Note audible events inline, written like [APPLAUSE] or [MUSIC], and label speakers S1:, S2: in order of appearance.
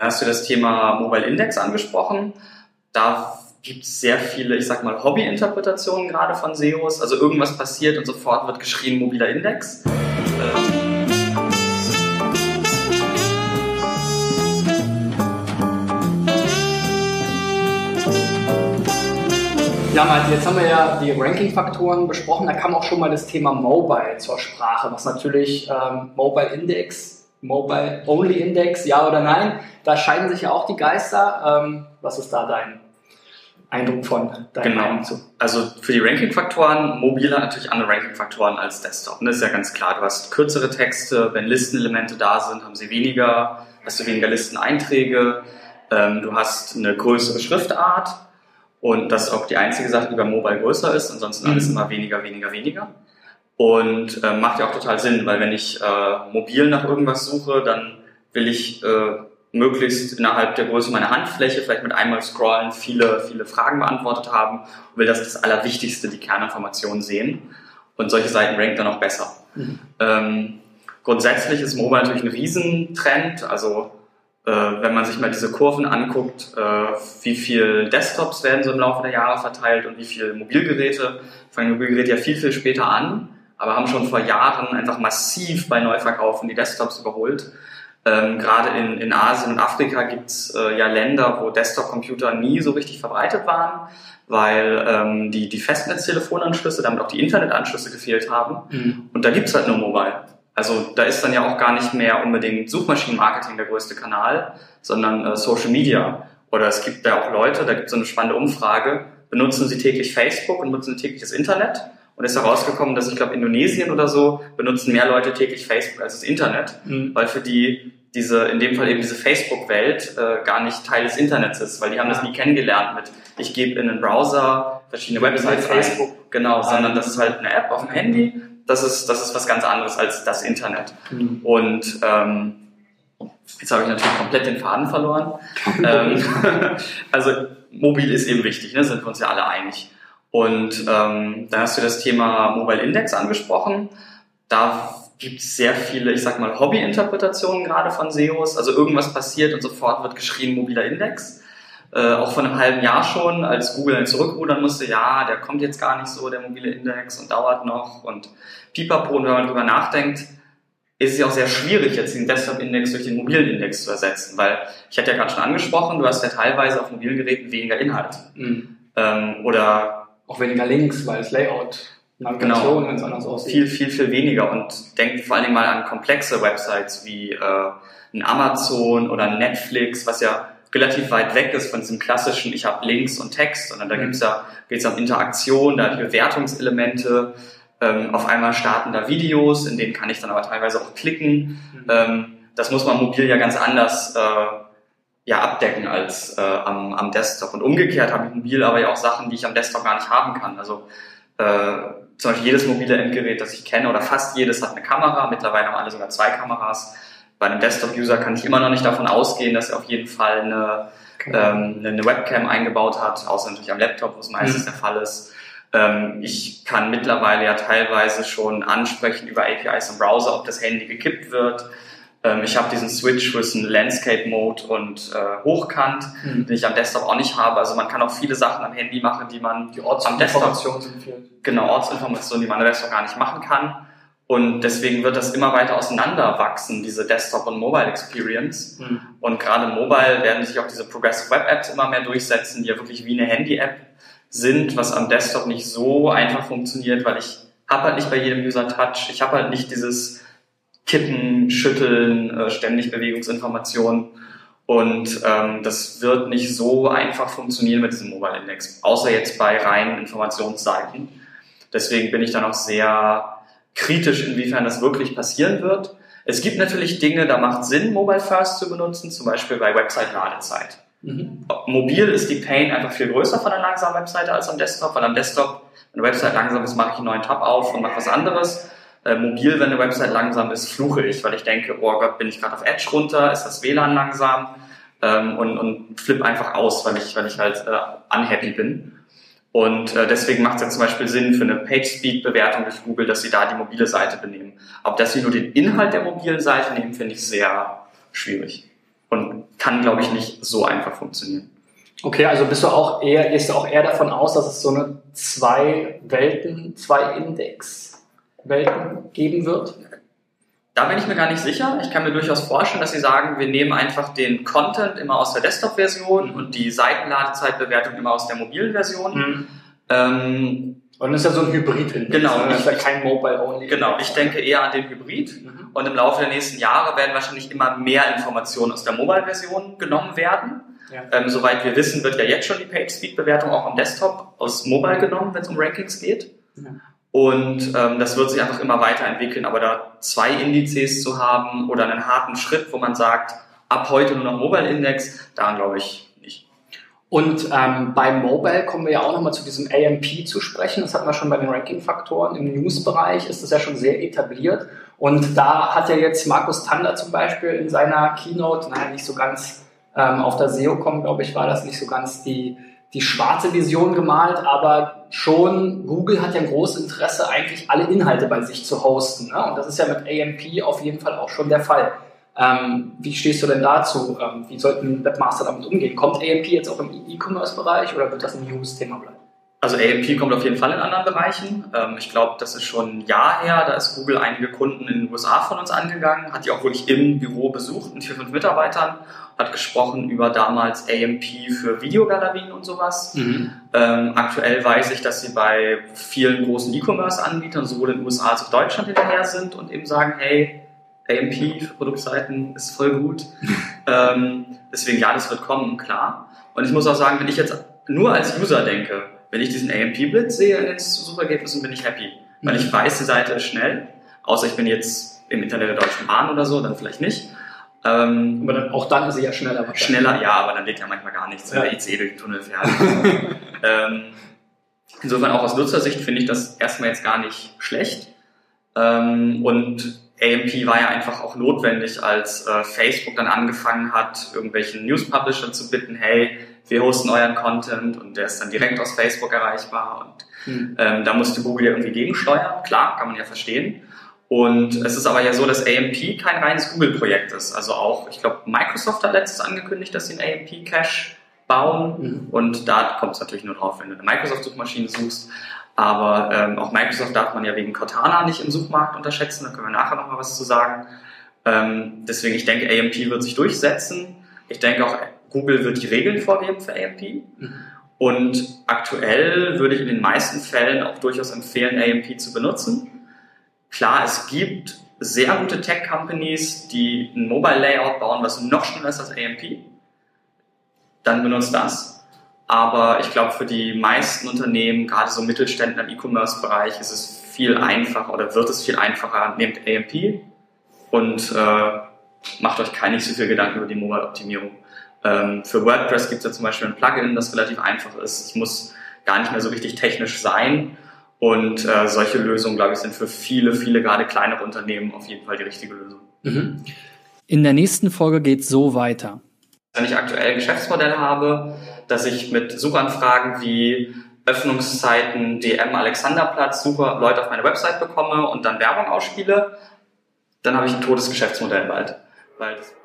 S1: Da hast du das Thema Mobile Index angesprochen. Da gibt es sehr viele, ich sag mal, Hobby-Interpretationen gerade von SEOs. Also irgendwas passiert und sofort wird geschrien mobiler Index.
S2: Ja, Malte, jetzt haben wir ja die Ranking-Faktoren besprochen. Da kam auch schon mal das Thema Mobile zur Sprache, was natürlich ähm, Mobile Index, Mobile Only Index, ja oder nein, da scheiden sich ja auch die Geister. Ähm, was ist da dein Eindruck von deinem
S1: Genau.
S2: Meinung zu?
S1: Also für die Ranking-Faktoren, mobil hat natürlich andere Ranking-Faktoren als Desktop. Das ist ja ganz klar. Du hast kürzere Texte, wenn Listenelemente da sind, haben sie weniger, hast du weniger Listeneinträge, ähm, du hast eine größere Schriftart und das ist auch die einzige Sache, die bei Mobile größer ist. Ansonsten alles
S2: Mhm.
S1: immer weniger, weniger, weniger. Und äh, macht ja auch total Sinn, weil wenn ich äh, mobil nach irgendwas suche, dann will ich äh, möglichst innerhalb der Größe meiner Handfläche vielleicht mit einmal scrollen viele, viele Fragen beantwortet haben und will das das Allerwichtigste, die Kerninformationen sehen. Und solche Seiten ranken dann auch besser.
S2: Mhm.
S1: Ähm, grundsätzlich ist Mobile natürlich ein Riesentrend. Also äh, wenn man sich mal diese Kurven anguckt, äh, wie viel Desktops werden so im Laufe der Jahre verteilt und wie viel Mobilgeräte, fangen Mobilgeräte ja viel, viel später an, aber haben schon vor Jahren einfach massiv bei Neuverkaufen die Desktops überholt. Ähm, Gerade in, in Asien und Afrika gibt's äh, ja Länder, wo Desktop-Computer nie so richtig verbreitet waren, weil ähm, die, die Festnetztelefonanschlüsse, damit auch die Internetanschlüsse gefehlt haben.
S2: Mhm.
S1: Und da gibt's halt nur Mobile. Also da ist dann ja auch gar nicht mehr unbedingt Suchmaschinenmarketing der größte Kanal, sondern äh, Social Media. Oder es gibt ja auch Leute, da gibt es so eine spannende Umfrage, benutzen sie täglich Facebook und nutzen täglich das Internet? Und es ist herausgekommen, dass ich glaube Indonesien oder so benutzen mehr Leute täglich Facebook als das Internet,
S2: Mhm.
S1: weil für die diese, in dem Fall eben diese Facebook-Welt äh, gar nicht Teil des Internets ist, weil die haben das nie kennengelernt mit, ich gebe in einen Browser verschiedene Websites
S2: Mit
S1: ein.
S2: Facebook.
S1: Genau,
S2: ein.
S1: sondern das ist halt eine App auf dem Handy, das ist, das ist was ganz anderes als das Internet.
S2: Mhm.
S1: Und ähm, jetzt habe ich natürlich komplett den Faden verloren. [LAUGHS] ähm, [LAUGHS] also mobil ist eben wichtig, ne? sind wir uns ja alle einig. Und ähm, dann hast du das Thema Mobile Index angesprochen. Da gibt es sehr viele, ich sag mal, Hobby-Interpretationen gerade von SEOs. Also irgendwas passiert und sofort wird geschrien mobiler Index. Äh, auch vor einem halben Jahr schon, als Google dann zurückrudern musste, ja, der kommt jetzt gar nicht so, der mobile Index und dauert noch und pipapo. Und wenn man drüber nachdenkt, ist es ja auch sehr schwierig, jetzt den Desktop-Index durch den mobilen Index zu ersetzen, weil ich hatte ja gerade schon angesprochen, du hast ja teilweise auf mobilen Geräten weniger Inhalt.
S2: Mhm.
S1: Ähm, oder
S2: Auch weniger Links, weil das Layout, Navigation ganz anders aussieht.
S1: viel, viel, viel weniger und denkt vor allen Dingen mal an komplexe Websites wie äh, ein Amazon oder ein Netflix, was ja relativ weit weg ist von diesem klassischen, ich habe Links und Text, sondern da
S2: Mhm.
S1: gibt's ja, geht's um Interaktion, da die Bewertungselemente, ähm, auf einmal starten da Videos, in denen kann ich dann aber teilweise auch klicken.
S2: Mhm.
S1: Ähm, das muss man mobil ja ganz anders äh, ja, abdecken als äh, am, am Desktop. Und umgekehrt habe ich mobil aber ja auch Sachen, die ich am Desktop gar nicht haben kann. Also äh, zum Beispiel jedes mobile Endgerät, das ich kenne, oder fast jedes hat eine Kamera. Mittlerweile haben alle sogar zwei Kameras. Bei einem Desktop-User kann ich immer noch nicht davon ausgehen, dass er auf jeden Fall eine, ähm, eine Webcam eingebaut hat, außer natürlich am Laptop, wo es meistens
S2: Mhm.
S1: der Fall ist. Ähm, ich kann mittlerweile ja teilweise schon ansprechen über APIs im Browser, ob das Handy gekippt wird. Ähm, ich habe diesen Switch zwischen Landscape Mode und äh, Hochkant,
S2: Mhm.
S1: den ich am Desktop auch nicht habe. Also man kann auch viele Sachen am Handy machen, die man
S2: Die
S1: am Desktop
S2: Ortsinformationen sind viel.
S1: genau Ortsinformationen, die man am Desktop gar nicht machen kann. Und deswegen wird das immer weiter auseinanderwachsen, diese Desktop- und Mobile-Experience.
S2: Mhm.
S1: Und gerade mobile werden sich auch diese Progressive Web Apps immer mehr durchsetzen, die ja wirklich wie eine Handy-App sind, was am Desktop nicht so einfach funktioniert, weil ich habe halt nicht bei jedem User Touch, ich habe halt nicht dieses Kippen, Schütteln, äh, ständig Bewegungsinformationen. Und ähm, das wird nicht so einfach funktionieren mit diesem Mobile Index, außer jetzt bei reinen Informationsseiten. Deswegen bin ich dann auch sehr kritisch, inwiefern das wirklich passieren wird. Es gibt natürlich Dinge, da macht Sinn, Mobile First zu benutzen, zum Beispiel bei Website-Ladezeit.
S2: Mhm.
S1: Mobil ist die Pain einfach viel größer von einer langsamen Webseite als am Desktop, weil am Desktop, wenn eine Website langsam ist, mache ich einen neuen Tab auf und mache was anderes. Äh, mobil, wenn eine Website langsam ist, fluche ich, weil ich denke, oh Gott, bin ich gerade auf Edge runter, ist das WLAN langsam ähm, und, und flippe einfach aus, weil ich, weil ich halt äh, unhappy bin. Und äh, deswegen macht es ja zum Beispiel Sinn für eine PageSpeed-Bewertung durch Google, dass sie da die mobile Seite benehmen. Ob dass sie nur den Inhalt der mobilen Seite nehmen, finde ich sehr schwierig. Und kann, glaube ich, nicht so einfach funktionieren.
S2: Okay, also bist du auch eher, gehst du auch eher davon aus, dass es so eine zwei Welten, zwei Index-Welten geben wird?
S1: Da bin ich mir gar nicht sicher. Ich kann mir durchaus vorstellen, dass sie sagen, wir nehmen einfach den Content immer aus der Desktop-Version und die Seitenladezeitbewertung immer aus der mobilen Version. Mhm.
S2: Ähm, und das ist ja so ein Hybrid.
S1: Genau.
S2: Das ist ja kein Mobile-Only.
S1: Genau. Ich denke eher an den Hybrid. Mhm. Und im Laufe der nächsten Jahre werden wahrscheinlich immer mehr Informationen aus der Mobile-Version genommen werden. Ja. Ähm, soweit wir wissen, wird ja jetzt schon die Page-Speed-Bewertung auch am Desktop aus Mobile genommen, wenn es um Rankings geht. Ja. Und ähm, das wird sich einfach immer weiterentwickeln. Aber da zwei Indizes zu haben oder einen harten Schritt, wo man sagt, ab heute nur noch Mobile Index, daran glaube ich nicht.
S2: Und ähm, beim Mobile kommen wir ja auch nochmal zu diesem AMP zu sprechen. Das hatten wir schon bei den Ranking-Faktoren. Im News-Bereich ist das ja schon sehr etabliert. Und da hat ja jetzt Markus Tander zum Beispiel in seiner Keynote, naja, nicht so ganz ähm, auf der SEO-Com, glaube ich, war das nicht so ganz die, die schwarze Vision gemalt, aber schon, Google hat ja ein großes Interesse, eigentlich alle Inhalte bei sich zu hosten. Ne? Und das ist ja mit AMP auf jeden Fall auch schon der Fall. Ähm, wie stehst du denn dazu? Ähm, wie sollten Webmaster damit umgehen? Kommt AMP jetzt auch im E-Commerce-Bereich oder wird das ein News-Thema bleiben?
S1: Also AMP kommt auf jeden Fall in anderen Bereichen. Ähm, ich glaube, das ist schon ein Jahr her. Da ist Google einige Kunden in den USA von uns angegangen, hat die auch wirklich im Büro besucht mit vier, fünf Mitarbeitern, hat gesprochen über damals AMP für Videogalerien und sowas. Mhm. Ähm, aktuell weiß ich, dass sie bei vielen großen E-Commerce-Anbietern sowohl in den USA als auch Deutschland hinterher sind und eben sagen, hey, AMP für Produktseiten ist voll gut. [LAUGHS] ähm, deswegen, ja, das wird kommen, klar. Und ich muss auch sagen, wenn ich jetzt nur als User denke, wenn ich diesen AMP-Blitz sehe in den Suchergebnissen, bin ich happy. Weil ich mhm. weiß, die Seite ist schnell. Außer ich bin jetzt im Internet der Deutschen Bahn oder so, dann vielleicht nicht.
S2: Ähm, aber dann, auch dann ist sie ja schneller.
S1: Schneller, ja, aber dann geht ja manchmal gar nichts, wenn ja. der IC durch den Tunnel fährt. [LAUGHS] ähm, insofern auch aus Nutzersicht finde ich das erstmal jetzt gar nicht schlecht. Ähm, und AMP war ja einfach auch notwendig, als äh, Facebook dann angefangen hat, irgendwelchen News-Publisher zu bitten, hey, wir hosten euren Content und der ist dann direkt aus Facebook erreichbar und mhm. ähm, da musste Google ja irgendwie gegensteuern, klar, kann man ja verstehen. Und es ist aber ja so, dass AMP kein reines Google-Projekt ist. Also auch, ich glaube, Microsoft hat letztes angekündigt, dass sie einen AMP-Cache bauen. Mhm. Und da kommt es natürlich nur drauf, wenn du eine Microsoft-Suchmaschine suchst. Aber ähm, auch Microsoft darf man ja wegen Cortana nicht im Suchmarkt unterschätzen. Da können wir nachher nochmal was zu sagen. Ähm, deswegen, ich denke, AMP wird sich durchsetzen. Ich denke auch, Google wird die Regeln vorgeben für AMP. Und aktuell würde ich in den meisten Fällen auch durchaus empfehlen, AMP zu benutzen. Klar, es gibt sehr gute Tech-Companies, die ein Mobile-Layout bauen, was noch schneller ist als AMP. Dann benutzt das. Aber ich glaube, für die meisten Unternehmen, gerade so Mittelständler im E-Commerce-Bereich, ist es viel einfacher oder wird es viel einfacher. Nehmt AMP und äh, macht euch keine so viel Gedanken über die Mobile-Optimierung. Ähm, für WordPress gibt es ja zum Beispiel ein Plugin, das relativ einfach ist. Ich muss gar nicht mehr so richtig technisch sein. Und äh, solche Lösungen, glaube ich, sind für viele, viele gerade kleinere Unternehmen auf jeden Fall die richtige Lösung. Mhm.
S2: In der nächsten Folge geht es so weiter.
S1: Wenn ich aktuell ein Geschäftsmodell habe, dass ich mit Suchanfragen wie Öffnungszeiten, DM, Alexanderplatz, Suche Leute auf meine Website bekomme und dann Werbung ausspiele, dann habe ich ein totes Geschäftsmodell bald. Weil das